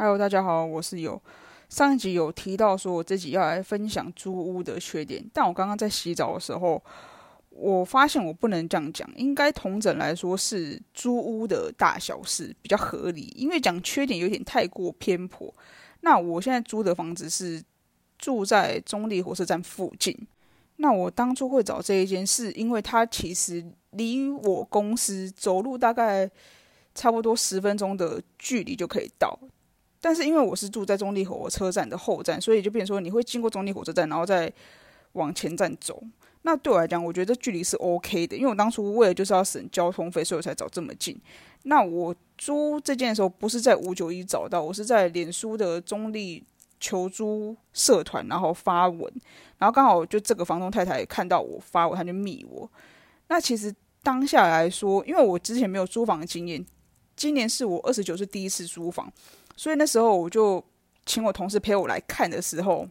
Hello，大家好，我是有上一集有提到说我自己要来分享租屋的缺点，但我刚刚在洗澡的时候，我发现我不能这样讲，应该同整来说是租屋的大小事比较合理，因为讲缺点有点太过偏颇。那我现在租的房子是住在中立火车站附近，那我当初会找这一间，是因为它其实离我公司走路大概差不多十分钟的距离就可以到。但是因为我是住在中立火车站的后站，所以就变说你会经过中立火车站，然后再往前站走。那对我来讲，我觉得距离是 OK 的，因为我当初为了就是要省交通费，所以我才找这么近。那我租这件的时候，不是在五九一找到，我是在脸书的中立求租社团，然后发文，然后刚好就这个房东太太看到我发文，他就密我。那其实当下来说，因为我之前没有租房的经验，今年是我二十九岁第一次租房。所以那时候我就请我同事陪我来看的时候，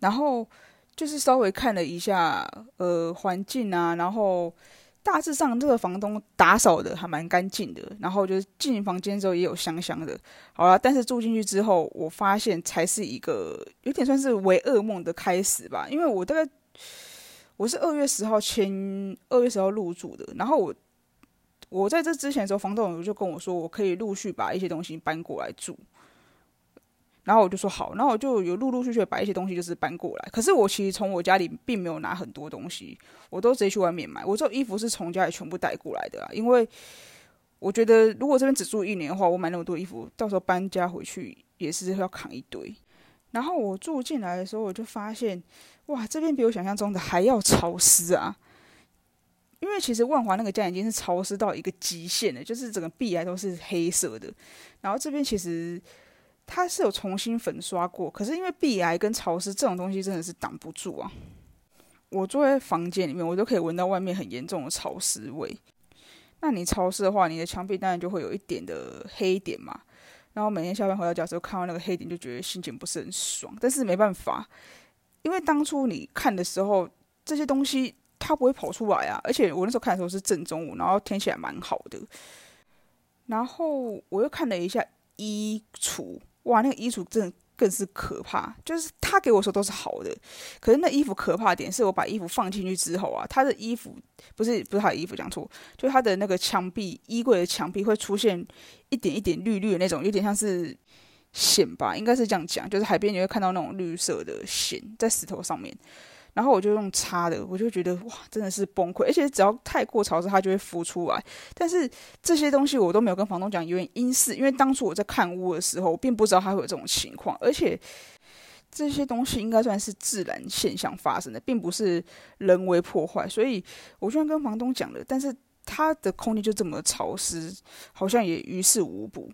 然后就是稍微看了一下呃环境啊，然后大致上这个房东打扫的还蛮干净的，然后就是进房间之后也有香香的。好了，但是住进去之后，我发现才是一个有点算是为噩梦的开始吧，因为我大概我是二月十号签二月十号入住的，然后我。我在这之前的时候，房东就跟我说，我可以陆续把一些东西搬过来住。然后我就说好，然后我就有陆陆续续把一些东西就是搬过来。可是我其实从我家里并没有拿很多东西，我都直接去外面买。我这衣服是从家里全部带过来的啊，因为我觉得如果这边只住一年的话，我买那么多衣服，到时候搬家回去也是要扛一堆。然后我住进来的时候，我就发现，哇，这边比我想象中的还要潮湿啊！因为其实万华那个家已经是潮湿到一个极限了，就是整个壁癌都是黑色的。然后这边其实它是有重新粉刷过，可是因为壁癌跟潮湿这种东西真的是挡不住啊。我坐在房间里面，我都可以闻到外面很严重的潮湿味。那你潮湿的话，你的墙壁当然就会有一点的黑点嘛。然后每天下班回到家时候，看到那个黑点，就觉得心情不是很爽。但是没办法，因为当初你看的时候，这些东西。它不会跑出来啊！而且我那时候看的时候是正中午，然后天气还蛮好的。然后我又看了一下衣橱，哇，那个衣橱真的更是可怕。就是他给我说都是好的，可是那衣服可怕点是我把衣服放进去之后啊，他的衣服不是不是他的衣服讲错，就他的那个墙壁衣柜的墙壁会出现一点一点绿绿的那种，有点像是线吧，应该是这样讲，就是海边你会看到那种绿色的线在石头上面。然后我就用擦的，我就觉得哇，真的是崩溃。而且只要太过潮湿，它就会浮出来。但是这些东西我都没有跟房东讲原因，是因为当初我在看屋的时候，并不知道它会有这种情况。而且这些东西应该算是自然现象发生的，并不是人为破坏。所以我虽然跟房东讲了，但是它的空间就这么潮湿，好像也于事无补。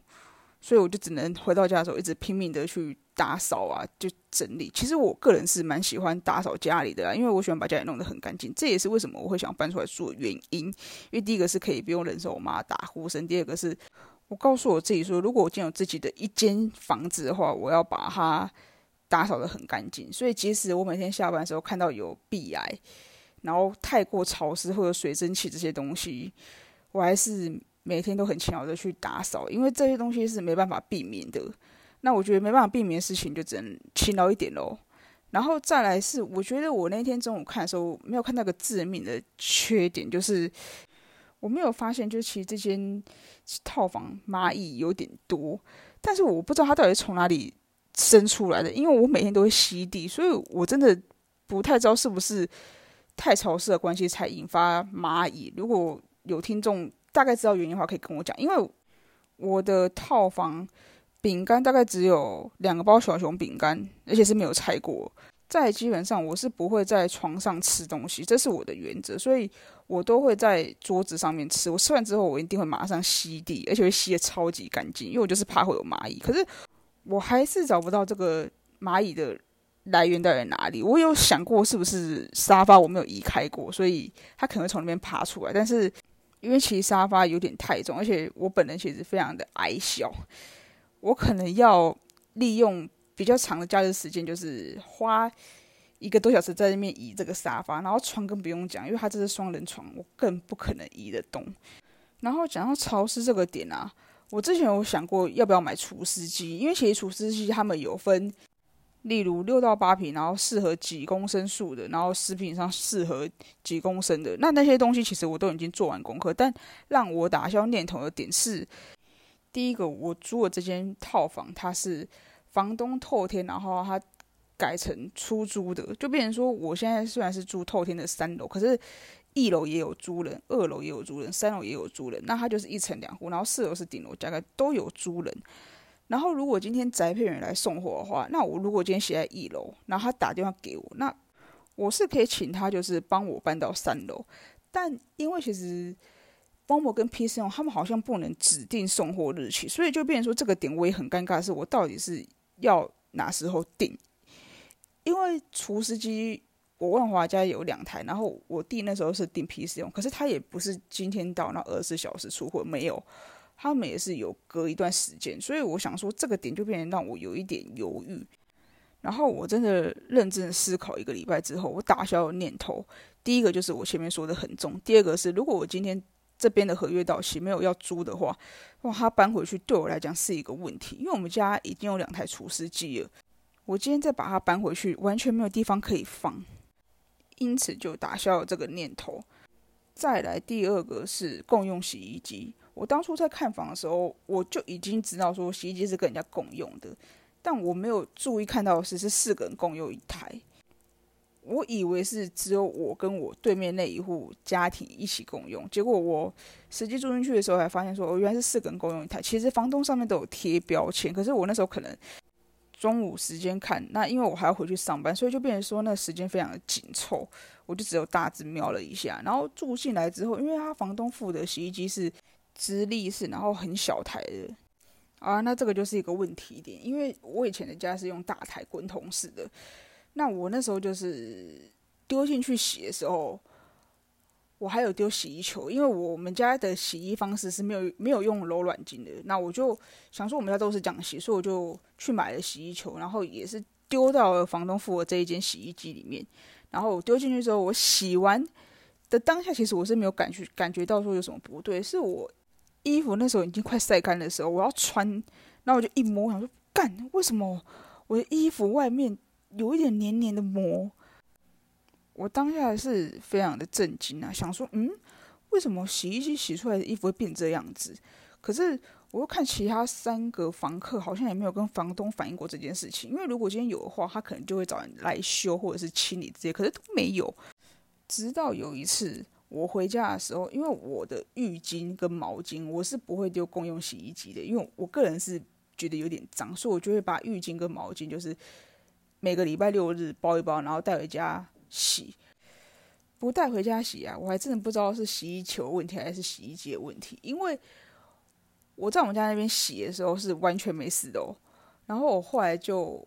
所以我就只能回到家的时候一直拼命的去打扫啊，就整理。其实我个人是蛮喜欢打扫家里的啦，因为我喜欢把家里弄得很干净。这也是为什么我会想搬出来住的原因。因为第一个是可以不用忍受我妈打呼声，第二个是我告诉我自己说，如果我今有自己的一间房子的话，我要把它打扫得很干净。所以即使我每天下班的时候看到有壁癌，然后太过潮湿或者水蒸气这些东西，我还是。每天都很勤劳的去打扫，因为这些东西是没办法避免的。那我觉得没办法避免的事情，就只能勤劳一点喽。然后再来是，我觉得我那天中午看的时候，没有看到个致命的缺点，就是我没有发现，就是其实这间套房蚂蚁有点多，但是我不知道它到底从哪里生出来的，因为我每天都会吸地，所以我真的不太知道是不是太潮湿的关系才引发蚂蚁。如果有听众，大概知道原因的话，可以跟我讲。因为我的套房饼干大概只有两个包小熊饼干，而且是没有拆过。在基本上我是不会在床上吃东西，这是我的原则，所以我都会在桌子上面吃。我吃完之后，我一定会马上吸地，而且会吸的超级干净，因为我就是怕会有蚂蚁。可是我还是找不到这个蚂蚁的来源到底哪里。我有想过是不是沙发我没有移开过，所以它可能会从那边爬出来，但是。因为其实沙发有点太重，而且我本人其实非常的矮小，我可能要利用比较长的假日时间，就是花一个多小时在那边移这个沙发，然后床更不用讲，因为它这是双人床，我更不可能移得动。然后讲到潮湿这个点啊，我之前有想过要不要买除湿机，因为其实除湿机他们有分，例如六到八平，然后适合几公升数的，然后十平以上适合几公升的。那那些东西其实我都已经做完功课，但让我打消念头的点是，第一个我租的这间套房，它是房东透天，然后他改成出租的，就变成说我现在虽然是住透天的三楼，可是。一楼也有租人，二楼也有租人，三楼也有租人，那他就是一层两户，然后四楼是顶楼，大概都有租人。然后如果今天宅配员来送货的话，那我如果今天写在一楼，然后他打电话给我，那我是可以请他就是帮我搬到三楼。但因为其实方博跟 P C 他们好像不能指定送货日期，所以就变成说这个点我也很尴尬，是我到底是要哪时候订？因为厨师机。我万华家有两台，然后我弟那时候是订 P 四用，可是他也不是今天到那二十四小时出货，没有，他们也是有隔一段时间，所以我想说这个点就变成让我有一点犹豫。然后我真的认真思考一个礼拜之后，我打消了念头。第一个就是我前面说的很重，第二个是如果我今天这边的合约到期没有要租的话，哇，他搬回去对我来讲是一个问题，因为我们家已经有两台除湿机了，我今天再把它搬回去，完全没有地方可以放。因此就打消了这个念头。再来第二个是共用洗衣机。我当初在看房的时候，我就已经知道说洗衣机是跟人家共用的，但我没有注意看到的是是四个人共用一台。我以为是只有我跟我对面那一户家庭一起共用，结果我实际住进去的时候才发现说，哦，原来是四个人共用一台。其实房东上面都有贴标签，可是我那时候可能。中午时间看，那因为我还要回去上班，所以就变成说那时间非常的紧凑，我就只有大致瞄了一下。然后住进来之后，因为他房东付的洗衣机是直立式，然后很小台的啊，那这个就是一个问题点。因为我以前的家是用大台滚筒式的，那我那时候就是丢进去洗的时候。我还有丢洗衣球，因为我们家的洗衣方式是没有没有用柔软巾的。那我就想说，我们家都是这样洗，所以我就去买了洗衣球，然后也是丢到了房东付我这一间洗衣机里面。然后丢进去之后，我洗完的当下，其实我是没有感觉感觉到说有什么不对。是我衣服那时候已经快晒干的时候，我要穿，然后我就一摸，我想说干，为什么我的衣服外面有一点黏黏的膜？我当下是非常的震惊啊，想说，嗯，为什么洗衣机洗出来的衣服会变这样子？可是我又看其他三个房客好像也没有跟房东反映过这件事情，因为如果今天有的话，他可能就会找人来修或者是清理这些，可是都没有。直到有一次我回家的时候，因为我的浴巾跟毛巾我是不会丢公用洗衣机的，因为我个人是觉得有点脏，所以我就会把浴巾跟毛巾就是每个礼拜六日包一包，然后带回家。洗不带回家洗啊？我还真的不知道是洗衣球问题还是洗衣机的问题。因为我在我们家那边洗的时候是完全没事的哦。然后我后来就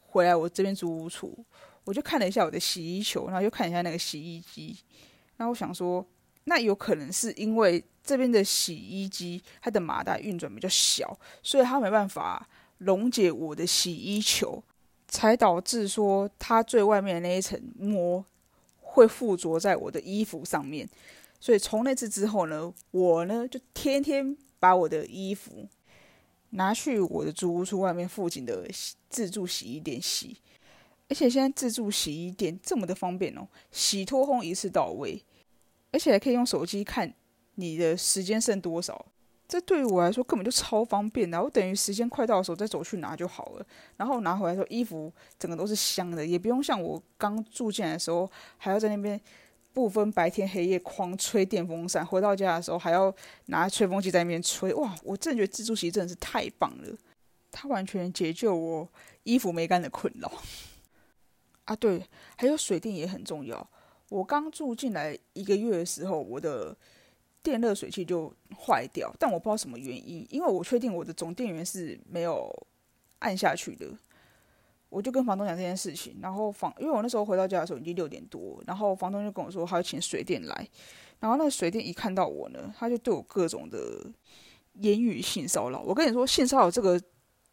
回来我这边租屋处，我就看了一下我的洗衣球，然后又看一下那个洗衣机。那我想说，那有可能是因为这边的洗衣机它的马达运转比较小，所以它没办法溶解我的洗衣球。才导致说它最外面的那一层膜会附着在我的衣服上面，所以从那次之后呢，我呢就天天把我的衣服拿去我的租屋处外面附近的自助洗衣店洗，而且现在自助洗衣店这么的方便哦，洗脱烘一次到位，而且还可以用手机看你的时间剩多少。这对于我来说根本就超方便的，我等于时间快到的时候再走去拿就好了。然后拿回来时候，衣服整个都是香的，也不用像我刚住进来的时候还要在那边不分白天黑夜狂吹电风扇，回到家的时候还要拿吹风机在那边吹。哇，我真的觉得自助洗真的是太棒了，它完全解救我衣服没干的困扰。啊，对，还有水电也很重要。我刚住进来一个月的时候，我的。电热水器就坏掉，但我不知道什么原因，因为我确定我的总电源是没有按下去的。我就跟房东讲这件事情，然后房因为我那时候回到家的时候已经六点多，然后房东就跟我说他要请水电来，然后那个水电一看到我呢，他就对我各种的言语性骚扰。我跟你说，性骚扰这个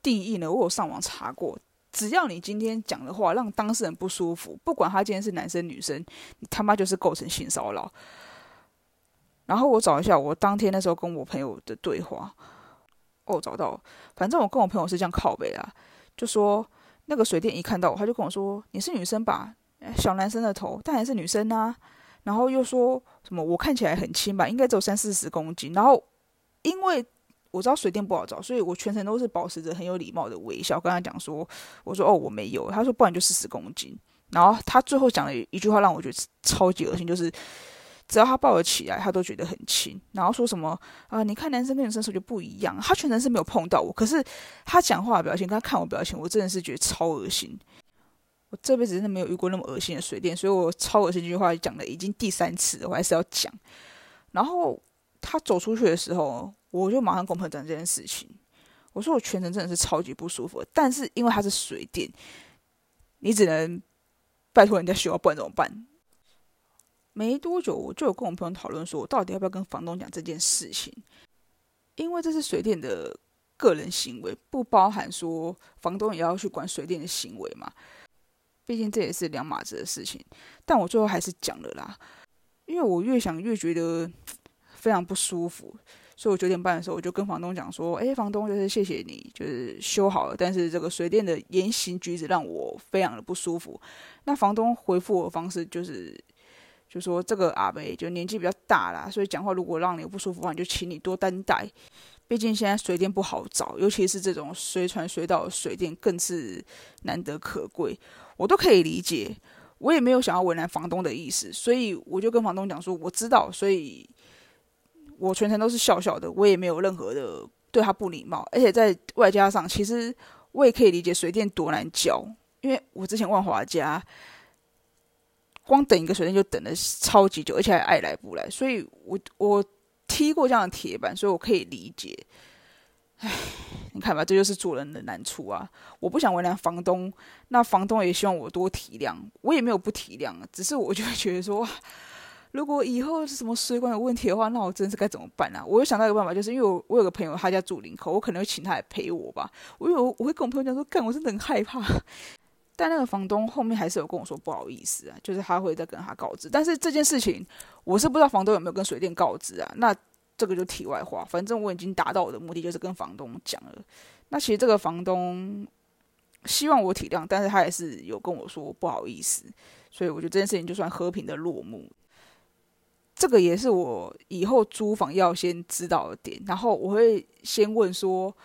定义呢，我有上网查过，只要你今天讲的话让当事人不舒服，不管他今天是男生女生，你他妈就是构成性骚扰。然后我找一下我当天那时候跟我朋友的对话，哦，找到。反正我跟我朋友是这样靠背啊，就说那个水电一看到我，他就跟我说：“你是女生吧？小男生的头，但还是女生啊。”然后又说什么我看起来很轻吧，应该只有三四十公斤。然后因为我知道水电不好找，所以我全程都是保持着很有礼貌的微笑跟他讲说：“我说哦，我没有。”他说：“不然就四十公斤。”然后他最后讲了一句话让我觉得超级恶心，就是。只要他抱得起来，他都觉得很轻。然后说什么啊？你看男生跟女生手就不一样。他全程是没有碰到我，可是他讲话的表情，他看我表情，我真的是觉得超恶心。我这辈子真的没有遇过那么恶心的水电，所以我超恶心这句话讲了已经第三次，我还是要讲。然后他走出去的时候，我就马上跟朋友讲这件事情。我说我全程真的是超级不舒服，但是因为它是水电，你只能拜托人家修，不然怎么办？没多久，我就有跟我朋友讨论说，我到底要不要跟房东讲这件事情？因为这是水电的个人行为，不包含说房东也要去管水电的行为嘛。毕竟这也是两码子的事情。但我最后还是讲了啦，因为我越想越觉得非常不舒服，所以我九点半的时候我就跟房东讲说：“哎，房东，就是谢谢你，就是修好了，但是这个水电的言行举止让我非常的不舒服。”那房东回复我的方式就是。就说这个阿贝就年纪比较大啦，所以讲话如果让你不舒服的话，就请你多担待。毕竟现在水电不好找，尤其是这种随传随到的水电更是难得可贵。我都可以理解，我也没有想要为难房东的意思，所以我就跟房东讲说，我知道，所以我全程都是笑笑的，我也没有任何的对他不礼貌。而且在外加上，其实我也可以理解水电多难交，因为我之前万华家。光等一个水电就等了超级久，而且还爱来不来，所以我我踢过这样的铁板，所以我可以理解。唉，你看吧，这就是做人的难处啊！我不想为难房东，那房东也希望我多体谅，我也没有不体谅，只是我就会觉得说，如果以后是什么水管有问题的话，那我真是该怎么办啊？我又想到一个办法，就是因为我我有个朋友，他家住林口，我可能会请他来陪我吧。我有我会跟我朋友讲说，干，我真的很害怕。但那个房东后面还是有跟我说不好意思啊，就是他会再跟他告知。但是这件事情我是不知道房东有没有跟水电告知啊。那这个就题外话，反正我已经达到我的目的，就是跟房东讲了。那其实这个房东希望我体谅，但是他也是有跟我说不好意思，所以我觉得这件事情就算和平的落幕。这个也是我以后租房要先知道的点，然后我会先问说。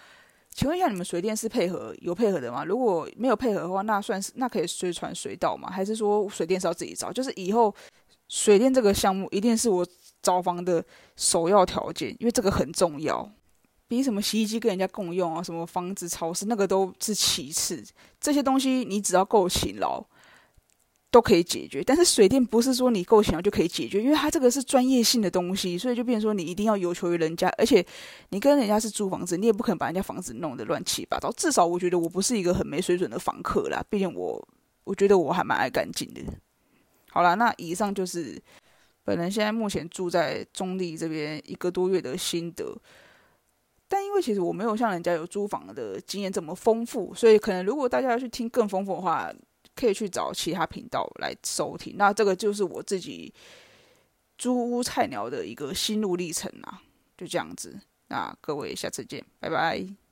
请问一下，你们水电是配合有配合的吗？如果没有配合的话，那算是那可以随传随到吗？还是说水电是要自己找？就是以后水电这个项目一定是我找房的首要条件，因为这个很重要，比什么洗衣机跟人家共用啊，什么房子、超市那个都是其次。这些东西你只要够勤劳。都可以解决，但是水电不是说你够钱就可以解决，因为它这个是专业性的东西，所以就变成说你一定要有求于人家，而且你跟人家是租房子，你也不可能把人家房子弄得乱七八糟。至少我觉得我不是一个很没水准的房客啦，毕竟我我觉得我还蛮爱干净的。好啦，那以上就是本人现在目前住在中立这边一个多月的心得，但因为其实我没有像人家有租房的经验这么丰富，所以可能如果大家要去听更丰富的话。可以去找其他频道来收听。那这个就是我自己租屋菜鸟的一个心路历程啊，就这样子。那各位下次见，拜拜。